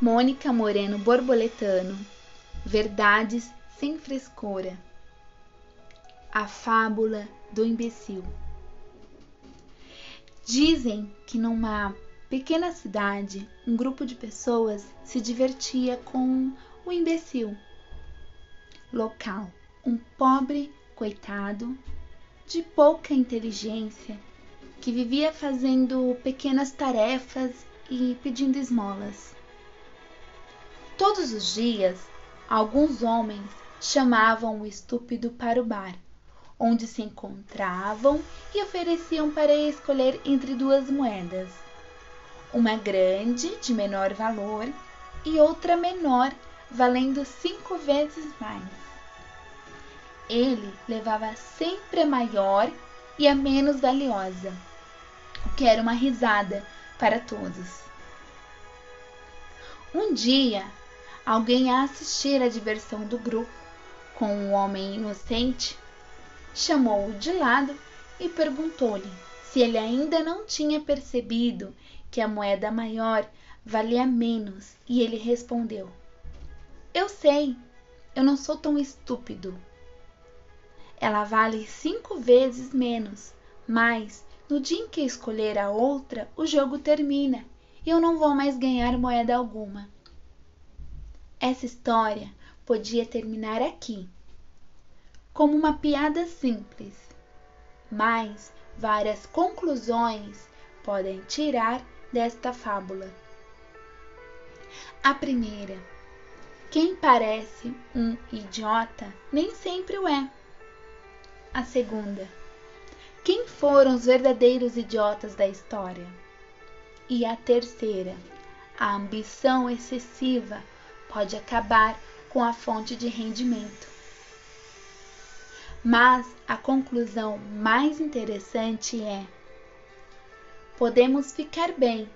Mônica Moreno Borboletano, Verdades sem frescura. A fábula do imbecil. Dizem que numa pequena cidade, um grupo de pessoas se divertia com o imbecil local, um pobre coitado de pouca inteligência que vivia fazendo pequenas tarefas e pedindo esmolas. Todos os dias, alguns homens chamavam o estúpido para o bar, onde se encontravam e ofereciam para escolher entre duas moedas, uma grande, de menor valor, e outra menor, valendo cinco vezes mais. Ele levava sempre a maior e a menos valiosa, o que era uma risada para todos. Um dia, alguém a assistir à diversão do grupo com um homem inocente, chamou-o de lado e perguntou-lhe se ele ainda não tinha percebido que a moeda maior valia menos, e ele respondeu: Eu sei, eu não sou tão estúpido. Ela vale cinco vezes menos, mas no dia em que escolher a outra, o jogo termina e eu não vou mais ganhar moeda alguma. Essa história podia terminar aqui, como uma piada simples, mas várias conclusões podem tirar desta fábula. A primeira: quem parece um idiota nem sempre o é. A segunda: quem foram os verdadeiros idiotas da história? E a terceira: a ambição excessiva pode acabar com a fonte de rendimento. Mas a conclusão mais interessante é: podemos ficar bem,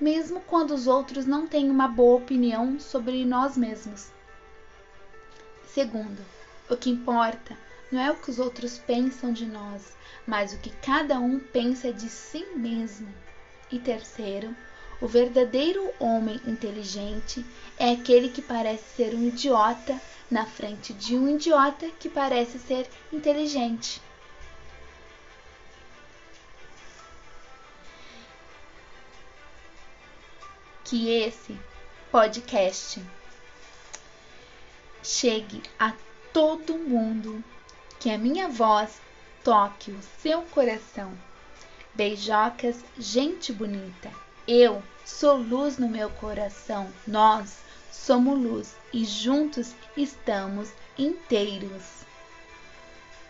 mesmo quando os outros não têm uma boa opinião sobre nós mesmos. Segundo, o que importa não é o que os outros pensam de nós, mas o que cada um pensa de si mesmo. E terceiro, o verdadeiro homem inteligente é aquele que parece ser um idiota na frente de um idiota que parece ser inteligente. Que esse podcast chegue a todo mundo, que a minha voz toque o seu coração. Beijocas, gente bonita. Eu sou luz no meu coração. Nós somos luz e juntos estamos inteiros.